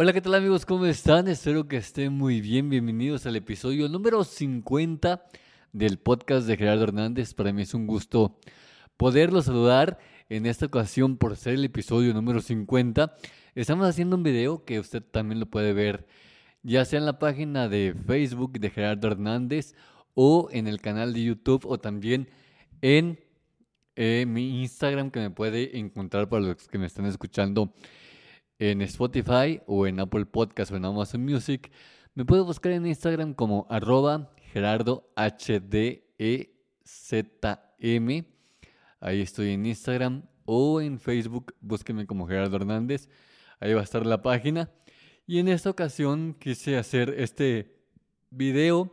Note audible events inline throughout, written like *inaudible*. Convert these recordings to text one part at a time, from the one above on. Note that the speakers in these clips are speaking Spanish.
Hola, ¿qué tal amigos? ¿Cómo están? Espero que estén muy bien. Bienvenidos al episodio número 50 del podcast de Gerardo Hernández. Para mí es un gusto poderlo saludar en esta ocasión por ser el episodio número 50. Estamos haciendo un video que usted también lo puede ver ya sea en la página de Facebook de Gerardo Hernández o en el canal de YouTube o también en eh, mi Instagram que me puede encontrar para los que me están escuchando en Spotify o en Apple Podcast o en Amazon Music. Me puede buscar en Instagram como arroba Gerardo HDEZM. Ahí estoy en Instagram o en Facebook. Búsqueme como Gerardo Hernández. Ahí va a estar la página. Y en esta ocasión quise hacer este video.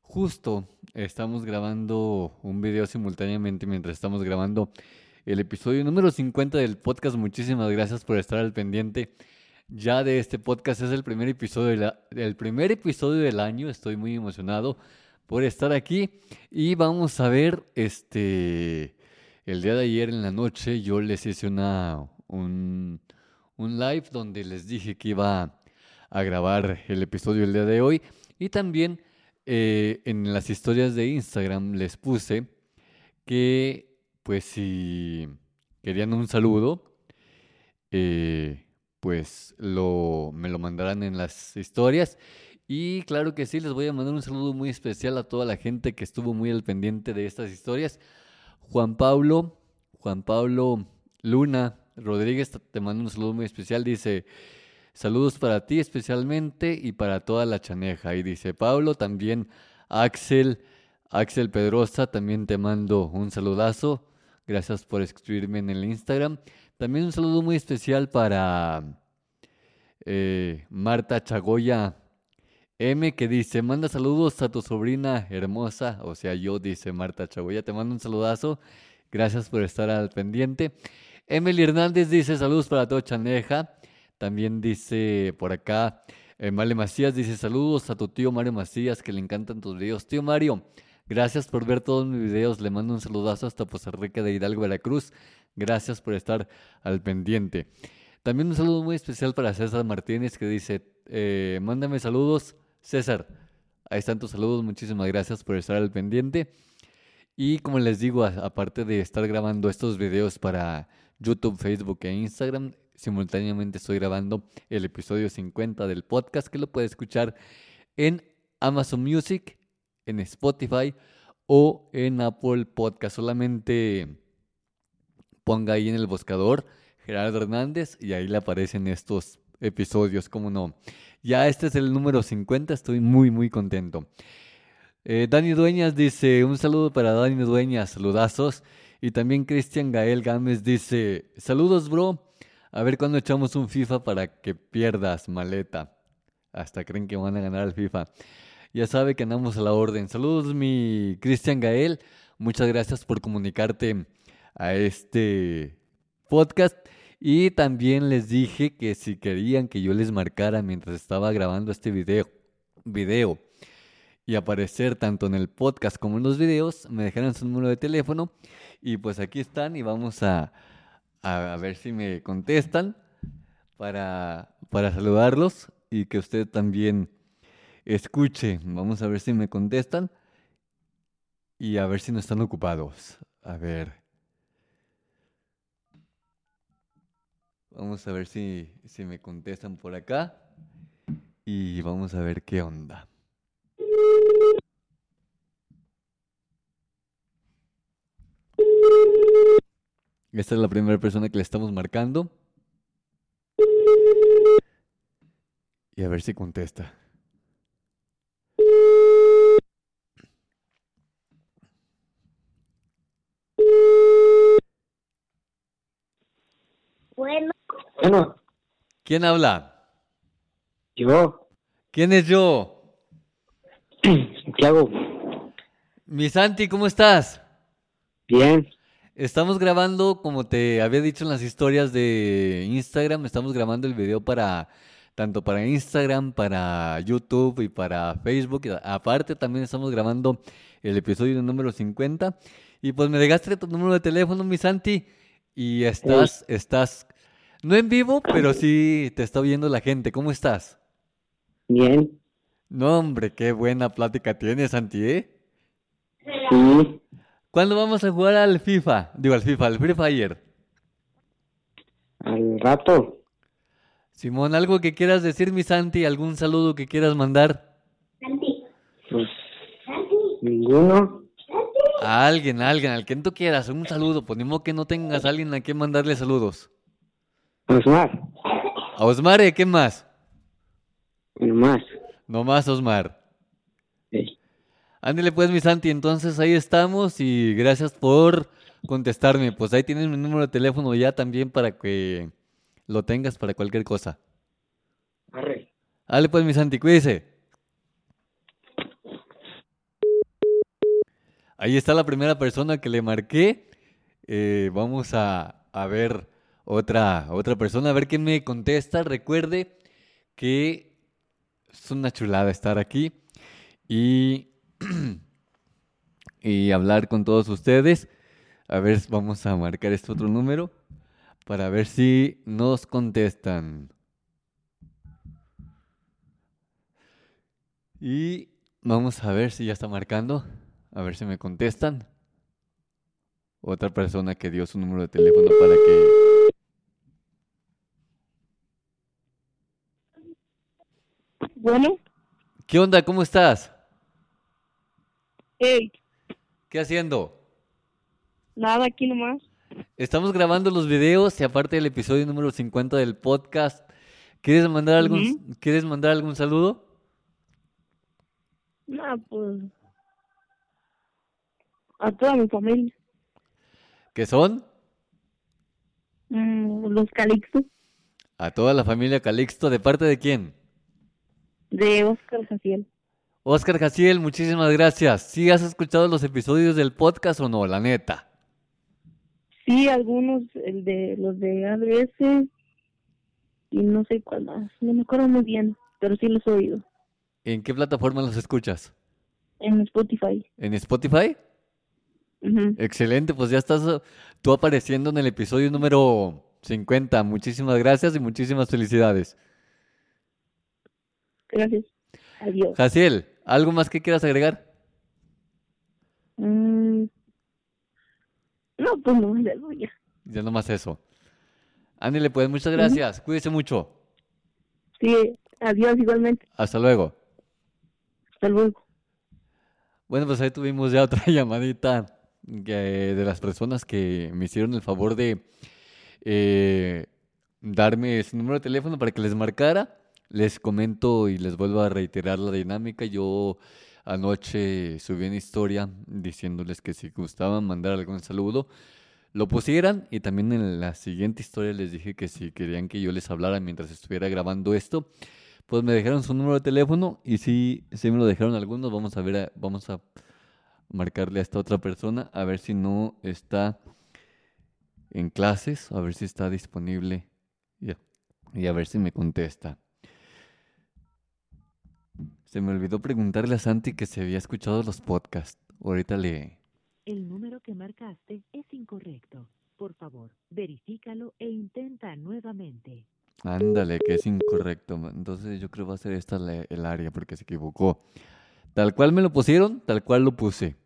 Justo estamos grabando un video simultáneamente mientras estamos grabando el episodio número 50 del podcast. Muchísimas gracias por estar al pendiente ya de este podcast. Es el primer episodio, del primer episodio del año. Estoy muy emocionado por estar aquí. Y vamos a ver, este, el día de ayer en la noche yo les hice una, un, un live donde les dije que iba a grabar el episodio el día de hoy. Y también eh, en las historias de Instagram les puse que pues si querían un saludo, eh, pues lo, me lo mandarán en las historias. Y claro que sí, les voy a mandar un saludo muy especial a toda la gente que estuvo muy al pendiente de estas historias. Juan Pablo, Juan Pablo Luna Rodríguez, te mando un saludo muy especial. Dice, saludos para ti especialmente y para toda la chaneja. Y dice, Pablo, también Axel, Axel Pedrosa, también te mando un saludazo. Gracias por escribirme en el Instagram. También un saludo muy especial para eh, Marta Chagoya M que dice, manda saludos a tu sobrina hermosa, o sea, yo dice Marta Chagoya, te mando un saludazo. Gracias por estar al pendiente. Emily Hernández dice, saludos para toda Chaneja. También dice por acá, eh, Macías dice, saludos a tu tío Mario Macías, que le encantan tus videos. Tío Mario, Gracias por ver todos mis videos. Le mando un saludazo hasta Poza Rica de Hidalgo, Veracruz. Gracias por estar al pendiente. También un saludo muy especial para César Martínez que dice, eh, mándame saludos. César, ahí están tus saludos. Muchísimas gracias por estar al pendiente. Y como les digo, aparte de estar grabando estos videos para YouTube, Facebook e Instagram, simultáneamente estoy grabando el episodio 50 del podcast que lo puede escuchar en Amazon Music, en Spotify o en Apple Podcast. Solamente ponga ahí en el buscador Gerardo Hernández y ahí le aparecen estos episodios, como no. Ya este es el número 50, estoy muy, muy contento. Eh, Dani Dueñas dice, un saludo para Dani Dueñas, saludazos. Y también Cristian Gael Gámez dice, saludos bro, a ver cuándo echamos un FIFA para que pierdas maleta. Hasta creen que van a ganar al FIFA. Ya sabe que andamos a la orden. Saludos, mi Cristian Gael. Muchas gracias por comunicarte a este podcast. Y también les dije que si querían que yo les marcara mientras estaba grabando este video, video y aparecer tanto en el podcast como en los videos, me dejaron su número de teléfono. Y pues aquí están y vamos a, a ver si me contestan para, para saludarlos y que usted también escuche. Vamos a ver si me contestan y a ver si no están ocupados. A ver. Vamos a ver si, si me contestan por acá y vamos a ver qué onda. Esta es la primera persona que le estamos marcando. Y a ver si contesta. Bueno. Bueno, ¿Quién habla? yo, ¿Quién es yo? *clears throat* Santiago, Mi Santi, ¿cómo estás? bien. Estamos grabando, como te había dicho en las historias de Instagram, estamos grabando el video para tanto para Instagram, para YouTube y para Facebook. Aparte también estamos grabando el episodio número 50. Y pues me dejaste tu número de teléfono, mi Santi, y estás, estás, no en vivo, pero sí te está oyendo la gente. ¿Cómo estás? Bien. No, hombre, qué buena plática tienes, Santi, ¿eh? Sí. ¿Cuándo vamos a jugar al FIFA? Digo, al FIFA, al Free Fire. Al rato. Simón, ¿algo que quieras decir, mi Santi? ¿Algún saludo que quieras mandar? Pues, ninguno. A alguien, a alguien, al que tú quieras, un saludo. Pues ni modo que no tengas a alguien a quien mandarle saludos. Osmar. A Osmar, ¿y a quién más? Nomás. No más Osmar. Sí. Ándale pues, mi Santi, entonces ahí estamos y gracias por contestarme. Pues ahí tienes mi número de teléfono ya también para que lo tengas para cualquier cosa. Arre. Dale pues, mi Santi, cuídese. Ahí está la primera persona que le marqué. Eh, vamos a, a ver otra, otra persona, a ver quién me contesta. Recuerde que es una chulada estar aquí y, *clears throat* y hablar con todos ustedes. A ver, vamos a marcar este otro número para ver si nos contestan. Y vamos a ver si ya está marcando. A ver si me contestan. Otra persona que dio su número de teléfono para que... Bueno, ¿Qué onda? ¿Cómo estás? hey, ¿Qué haciendo? nada aquí nomás. Estamos grabando los videos y aparte del episodio número 50 del podcast. ¿Quieres mandar algún, ¿quieres mandar algún saludo? Nada, pues. A toda mi familia. ¿Qué son? Mm, los Calixto A toda la familia Calixto. ¿De parte de quién? De Oscar Jaciel. Oscar Jaciel, muchísimas gracias. ¿Sí has escuchado los episodios del podcast o no? La neta. Sí, algunos, el de los de ADS y no sé cuál más. No me acuerdo muy bien, pero sí los he oído. ¿En qué plataforma los escuchas? En Spotify. ¿En Spotify? Excelente, pues ya estás uh, tú apareciendo en el episodio número 50. Muchísimas gracias y muchísimas felicidades. Gracias. Adiós. Jaciel, ¿algo más que quieras agregar? Mm, No, pues no, ya ya. Ya nomás eso. Ándale, pues muchas gracias. Cuídese mucho. Sí, adiós igualmente. Hasta luego. Hasta luego. Bueno, pues ahí tuvimos ya otra *laughs* llamadita que- de las personas que me hicieron el favor de eh, darme su número de teléfono para que les marcara. Les comento y les vuelvo a reiterar la dinámica. Yo anoche subí una historia diciéndoles que si gustaban mandar algún saludo, lo pusieran. Y también en la siguiente historia les dije que si querían que yo les hablara mientras estuviera grabando esto, pues me dejaron su número de teléfono y si, si me lo dejaron algunos, vamos a ver, a- vamos a marcarle a esta otra persona a ver si no está en clases, a ver si está disponible y a ver si me contesta. Se me olvidó preguntarle a Santi que se había escuchado los podcasts. Ahorita le... El número que marcaste es incorrecto. Por favor, verifícalo e intenta nuevamente. Ándale, que es incorrecto. Entonces yo creo que va a ser esta la- el área porque se equivocó. Tal cual me lo pusieron, tal cual lo puse.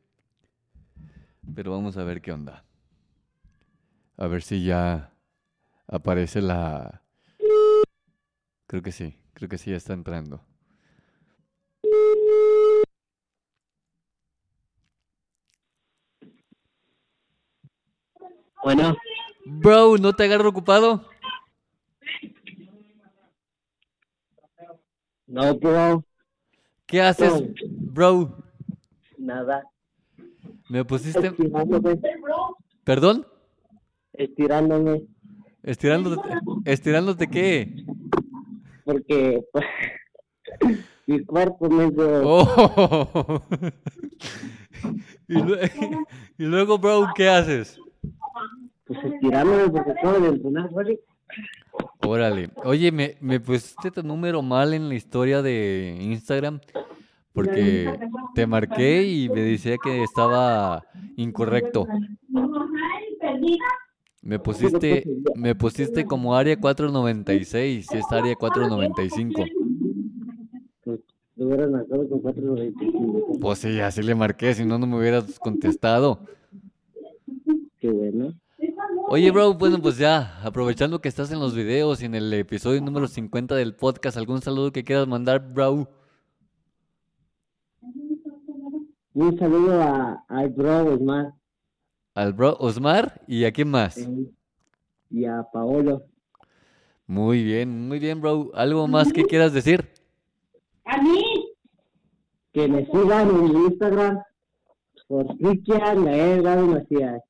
Pero vamos a ver qué onda. A ver si ya aparece la... Creo que sí, creo que sí ya está entrando. Bueno, Bro, ¿no te agarro ocupado? no, bro. ¿Qué haces, bro? Nada. ¿Me pusiste... Estirándome. ¿Perdón? Estirándome. ¿Estirándote, estirándote qué? Porque pues, *laughs* mi cuerpo me hizo... Oh. *laughs* y, *laughs* y luego, bro, ¿qué haces? Pues estirándome porque acabo de entrenar, güey. Órale. Oye, me, me pusiste tu número mal en la historia de Instagram porque te marqué y me decía que estaba incorrecto. Me pusiste, me pusiste como área 496 y es área 495. Pues te hubieras marcado con 495. Pues sí, así le marqué, si no, no me hubieras contestado. Qué bueno. Oye, bro, *laughs* bueno, pues ya, aprovechando que estás en los videos y en el episodio número 50 del podcast, ¿algún saludo que quieras mandar, bro? Un saludo a, al bro Osmar Al bro Osmar y a quién más. eh, y a Paolo. Muy bien, muy bien, bro. ¿Algo más que quieras decir? Que me sigan en Instagram por Cristian Gael Macías.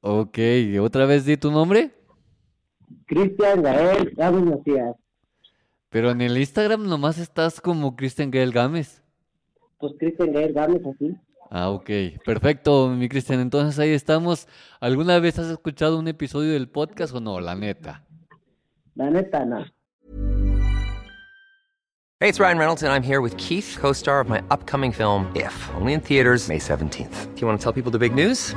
Ok, ¿otra vez di tu nombre? Cristian Gael Gaby Macías. Pero en el Instagram nomás estás como Cristian Gael Gámez. Pues Cristian Gael Gámez así. Ah, ok. Perfecto, mi Cristian. Entonces ahí estamos. ¿Alguna vez has escuchado un episodio del podcast o no? La neta. La neta, no. Hey, it's Ryan Reynolds, and I'm here with Keith, co star of my upcoming film, If, only in theaters, May 17th. Do you want to tell people the big news?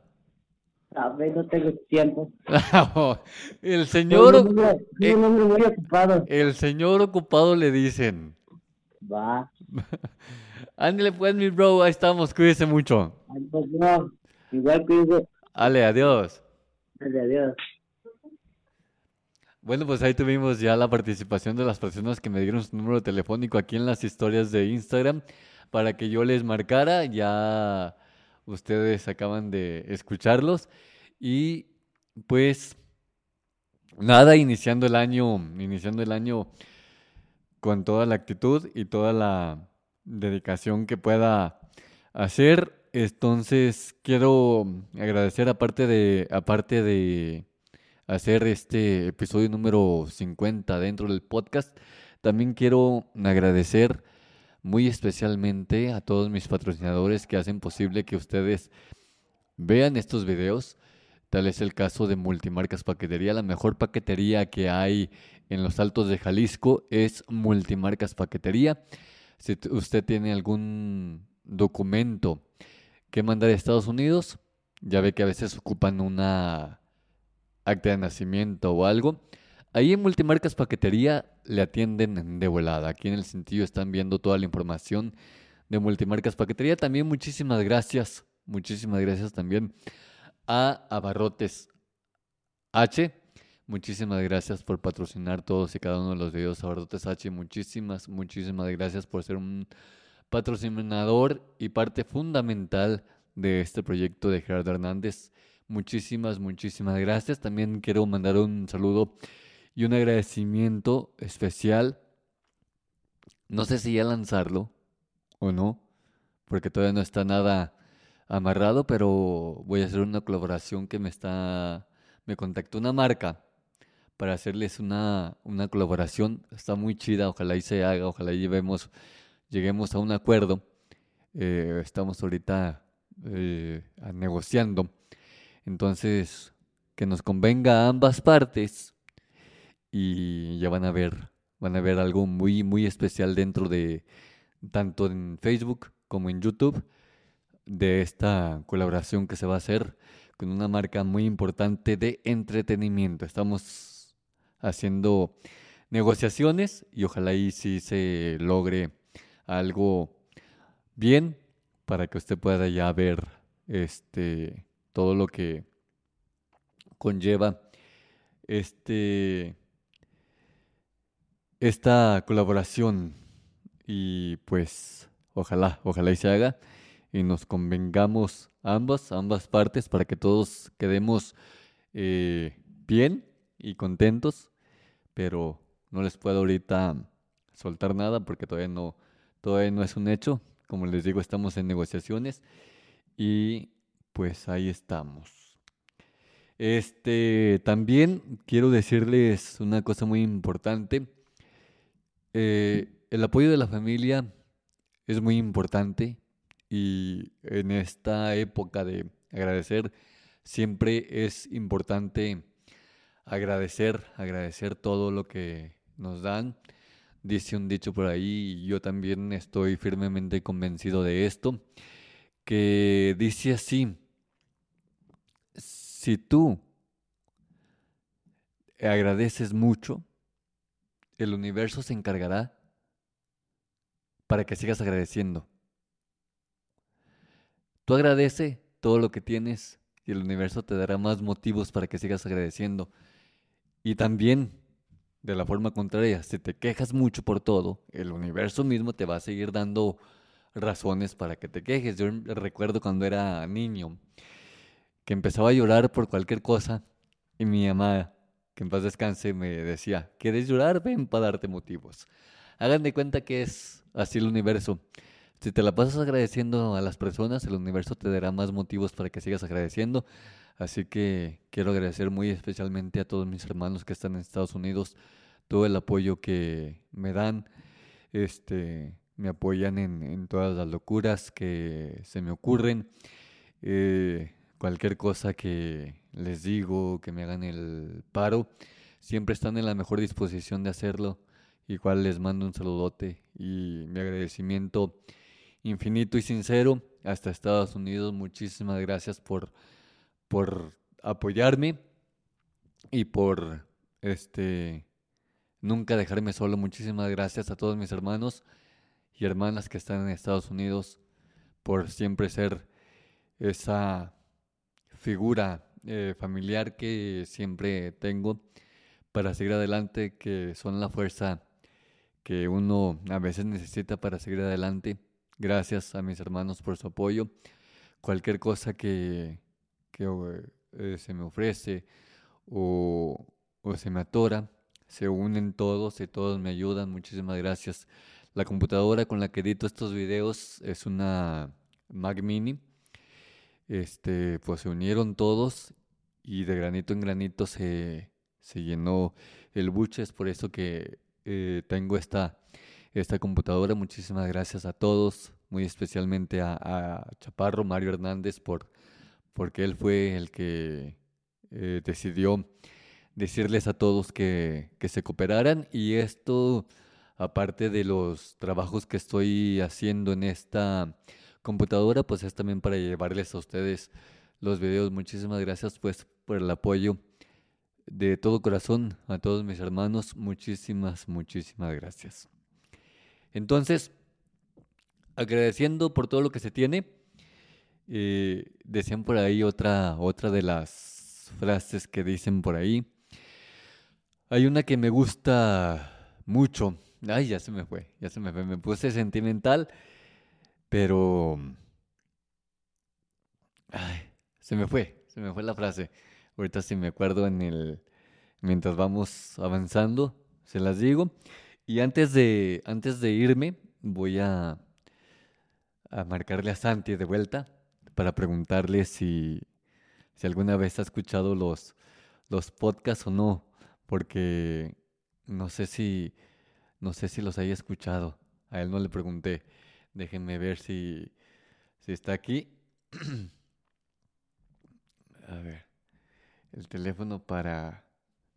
A ver, no tengo tiempo. *laughs* el Soy señor, un hombre, soy eh, un hombre muy ocupado. el señor ocupado le dicen. Va. *laughs* Ándale pues, mi bro, ahí estamos, cuídese mucho. Pues, no. Igual digo, Ale, adiós. dale, adiós. Bueno, pues ahí tuvimos ya la participación de las personas que me dieron su número telefónico aquí en las historias de Instagram para que yo les marcara. Ya ustedes acaban de escucharlos. Y pues nada, iniciando el año, iniciando el año con toda la actitud y toda la dedicación que pueda hacer. Entonces quiero agradecer aparte de, aparte de hacer este episodio número 50 dentro del podcast. También quiero agradecer muy especialmente a todos mis patrocinadores que hacen posible que ustedes vean estos videos. Tal es el caso de Multimarcas Paquetería. La mejor paquetería que hay en los altos de Jalisco es Multimarcas Paquetería. Si usted tiene algún documento que mandar a Estados Unidos, ya ve que a veces ocupan una acta de nacimiento o algo. Ahí en Multimarcas Paquetería le atienden de volada. Aquí en el sentido están viendo toda la información de Multimarcas Paquetería. También muchísimas gracias, muchísimas gracias también a Abarrotes H. Muchísimas gracias por patrocinar todos y cada uno de los videos Abarrotes H. Muchísimas, muchísimas gracias por ser un patrocinador y parte fundamental de este proyecto de Gerardo Hernández. Muchísimas, muchísimas gracias. También quiero mandar un saludo y un agradecimiento especial. No sé si ya lanzarlo o no, porque todavía no está nada amarrado, pero voy a hacer una colaboración que me está, me contactó una marca para hacerles una, una colaboración. Está muy chida, ojalá y se haga, ojalá y llevemos, lleguemos a un acuerdo. Eh, estamos ahorita eh, negociando. Entonces, que nos convenga a ambas partes y ya van a ver, van a ver algo muy, muy especial dentro de, tanto en Facebook como en YouTube, de esta colaboración que se va a hacer con una marca muy importante de entretenimiento. Estamos haciendo negociaciones y ojalá ahí sí se logre algo bien para que usted pueda ya ver este todo lo que conlleva este esta colaboración y pues ojalá, ojalá y se haga y nos convengamos ambas, ambas partes para que todos quedemos eh, bien y contentos, pero no les puedo ahorita soltar nada porque todavía no, todavía no es un hecho. Como les digo, estamos en negociaciones y pues ahí estamos. Este, también quiero decirles una cosa muy importante. Eh, el apoyo de la familia es muy importante y en esta época de agradecer siempre es importante agradecer, agradecer todo lo que nos dan. Dice un dicho por ahí y yo también estoy firmemente convencido de esto, que dice así, si tú agradeces mucho, el universo se encargará para que sigas agradeciendo. Tú agradece todo lo que tienes y el universo te dará más motivos para que sigas agradeciendo. Y también, de la forma contraria, si te quejas mucho por todo, el universo mismo te va a seguir dando razones para que te quejes. Yo recuerdo cuando era niño que empezaba a llorar por cualquier cosa y mi mamá que en paz descanse, me decía, ¿quieres llorar? Ven para darte motivos. Hagan de cuenta que es así el universo. Si te la pasas agradeciendo a las personas, el universo te dará más motivos para que sigas agradeciendo. Así que quiero agradecer muy especialmente a todos mis hermanos que están en Estados Unidos, todo el apoyo que me dan, este, me apoyan en, todas las locuras que se me ocurren. Eh, cualquier cosa que les digo, que me hagan el paro, siempre están en la mejor disposición de hacerlo. Igual les mando un saludote y mi agradecimiento infinito y sincero hasta Estados Unidos. Muchísimas gracias por, por apoyarme y por este nunca dejarme solo. Muchísimas gracias a todos mis hermanos y hermanas que están en Estados Unidos por siempre ser esa figura eh, familiar que siempre tengo para seguir adelante, que son la fuerza que uno a veces necesita para seguir adelante. Gracias a mis hermanos por su apoyo. Cualquier cosa que, eh, se me ofrece o, o se me atora, se unen todos y todos me ayudan. Muchísimas gracias. La computadora con la que edito estos videos es una Mac Mini este, pues se unieron todos y de granito en granito se, se llenó el buche. Es por eso que eh, tengo esta, esta computadora. Muchísimas gracias a todos, muy especialmente a, Chaparro, Mario Hernández, por, porque él fue el que eh, decidió decirles a todos que, que se cooperaran y esto aparte de los trabajos que estoy haciendo en esta computadora, pues es también para llevarles a ustedes los videos. Muchísimas gracias pues por el apoyo de todo corazón a todos mis hermanos. Muchísimas, muchísimas gracias. Entonces, agradeciendo por todo lo que se tiene, eh, decían por ahí otra, otra de las frases que dicen por ahí. Hay una que me gusta mucho. Ay, ya se me fue, ya se me fue. Me puse sentimental pero... Ay, se me fue, se me fue la frase. Ahorita si me acuerdo en el... Mientras vamos avanzando, se las digo. Y antes de, antes de irme, voy a, a marcarle a Santi de vuelta para preguntarle si, si alguna vez ha escuchado los, los podcasts o no, porque no sé si no sé si los haya escuchado. A él no le pregunté. Déjenme ver si, si está aquí. *clears throat* A ver, el teléfono para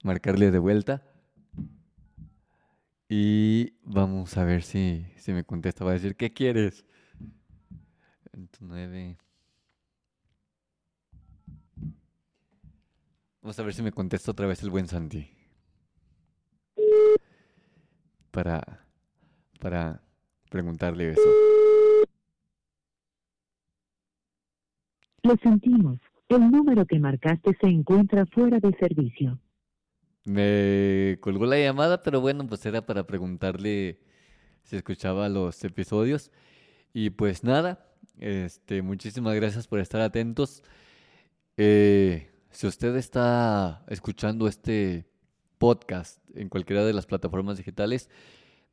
marcarle de vuelta. Y vamos a ver si, si me contesta. Va a decir, ¿qué quieres? 29. Vamos a ver si me contesta otra vez el buen Santi. Para, para preguntarle eso. Lo sentimos. El número que marcaste se encuentra fuera de servicio. Me colgó la llamada, pero bueno, pues era para preguntarle si escuchaba los episodios. Y pues nada, este, muchísimas gracias por estar atentos. Eh, si usted está escuchando este podcast en cualquiera de las plataformas digitales,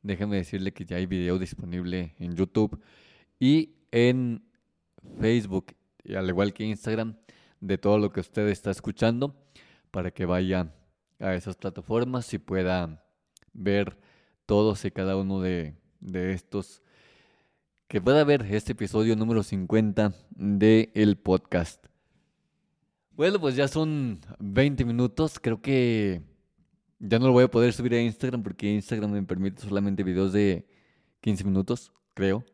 déjeme decirle que ya hay video disponible en YouTube y en Facebook, al igual que Instagram, de todo lo que usted está escuchando, para que vaya a esas plataformas y pueda ver todos y cada uno de, de estos, que pueda ver este episodio número 50 del el podcast. Bueno, pues ya son 20 minutos, creo que ya no lo voy a poder subir a Instagram porque Instagram me permite solamente videos de 15 minutos, creo.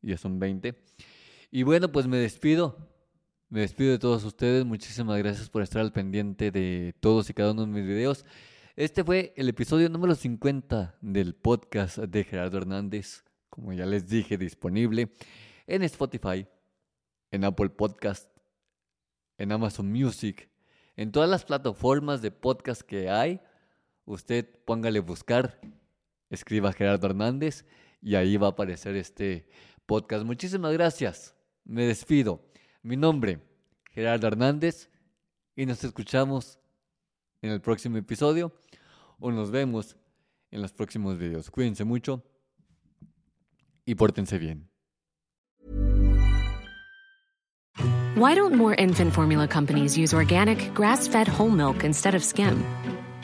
Ya son 20. Y bueno, pues me despido. Me despido de todos ustedes. Muchísimas gracias por estar al pendiente de todos y cada uno de mis videos. Este fue el episodio número 50 del podcast de Gerardo Hernández. Como ya les dije, disponible en Spotify, en Apple Podcast, en Amazon Music, en todas las plataformas de podcast que hay. Usted póngale buscar, escriba Gerardo Hernández y ahí va a aparecer este podcast. Muchísimas gracias. Me despido. Mi nombre, Gerardo Hernández, y nos escuchamos en el próximo episodio o nos vemos en los próximos videos. Cuídense mucho y pórtense bien. Why don't more infant formula companies use organic, grass fed whole milk instead of skim?